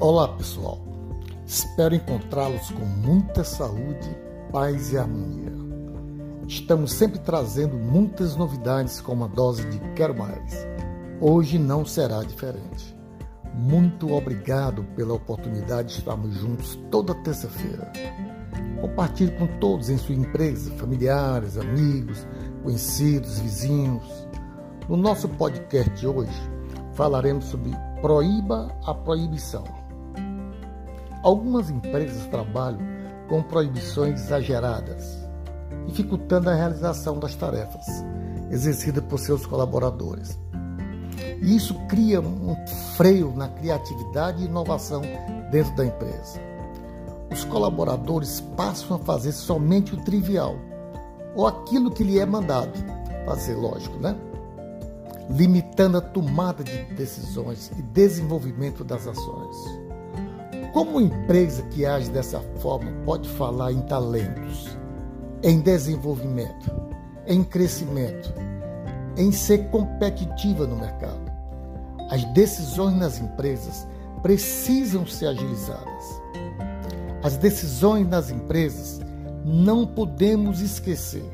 Olá pessoal, espero encontrá-los com muita saúde, paz e harmonia. Estamos sempre trazendo muitas novidades com uma dose de Quero Mais. Hoje não será diferente. Muito obrigado pela oportunidade de estarmos juntos toda terça-feira. Compartilhe com todos em sua empresa, familiares, amigos, conhecidos, vizinhos. No nosso podcast de hoje, falaremos sobre Proíba a Proibição. Algumas empresas trabalham com proibições exageradas, dificultando a realização das tarefas exercidas por seus colaboradores. E isso cria um freio na criatividade e inovação dentro da empresa. Os colaboradores passam a fazer somente o trivial, ou aquilo que lhe é mandado fazer, lógico, né? Limitando a tomada de decisões e desenvolvimento das ações. Como uma empresa que age dessa forma pode falar em talentos, em desenvolvimento, em crescimento, em ser competitiva no mercado? As decisões nas empresas precisam ser agilizadas. As decisões nas empresas não podemos esquecer.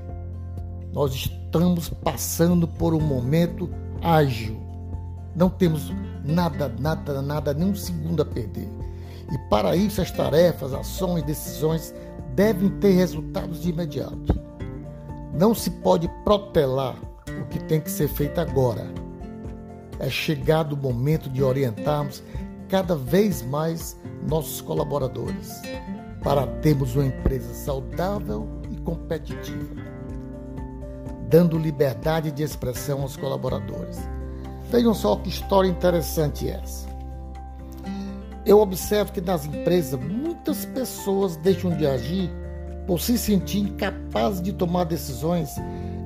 Nós estamos passando por um momento ágil. Não temos nada, nada, nada, nem um segundo a perder. E para isso, as tarefas, ações, decisões devem ter resultados de imediato. Não se pode protelar o que tem que ser feito agora. É chegado o momento de orientarmos cada vez mais nossos colaboradores para termos uma empresa saudável e competitiva, dando liberdade de expressão aos colaboradores. Vejam só que história interessante essa. Eu observo que nas empresas muitas pessoas deixam de agir por se sentir incapazes de tomar decisões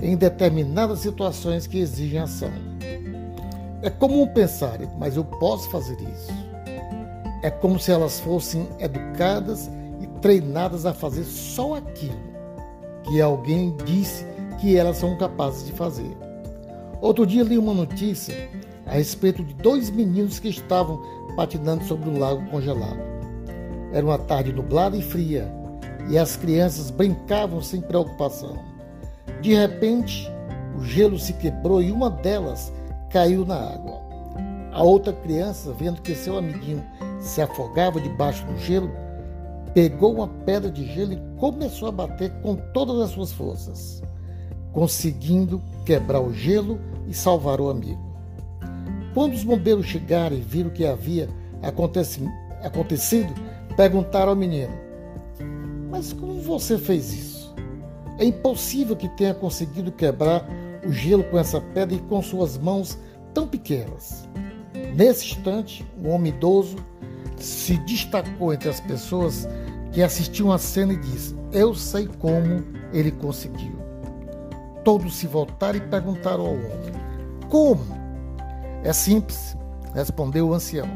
em determinadas situações que exigem ação. É comum pensar, mas eu posso fazer isso. É como se elas fossem educadas e treinadas a fazer só aquilo que alguém disse que elas são capazes de fazer. Outro dia li uma notícia a respeito de dois meninos que estavam patinando sobre um lago congelado. Era uma tarde nublada e fria e as crianças brincavam sem preocupação. De repente, o gelo se quebrou e uma delas caiu na água. A outra criança, vendo que seu amiguinho se afogava debaixo do gelo, pegou uma pedra de gelo e começou a bater com todas as suas forças, conseguindo quebrar o gelo e salvar o amigo. Quando os bombeiros chegaram e viram o que havia acontecido, perguntaram ao menino: Mas como você fez isso? É impossível que tenha conseguido quebrar o gelo com essa pedra e com suas mãos tão pequenas. Nesse instante, um homem idoso se destacou entre as pessoas que assistiam a cena e disse: Eu sei como ele conseguiu. Todos se voltaram e perguntaram ao homem: Como? É simples, respondeu o ancião.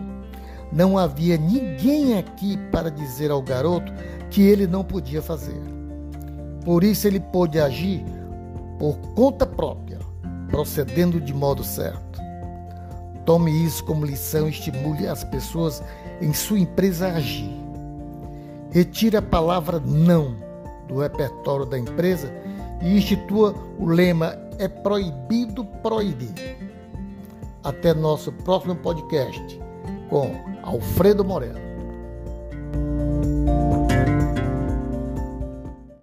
Não havia ninguém aqui para dizer ao garoto que ele não podia fazer. Por isso ele pôde agir por conta própria, procedendo de modo certo. Tome isso como lição e estimule as pessoas em sua empresa a agir. Retire a palavra não do repertório da empresa e institua o lema é proibido proibir. Até nosso próximo podcast com Alfredo Moreno.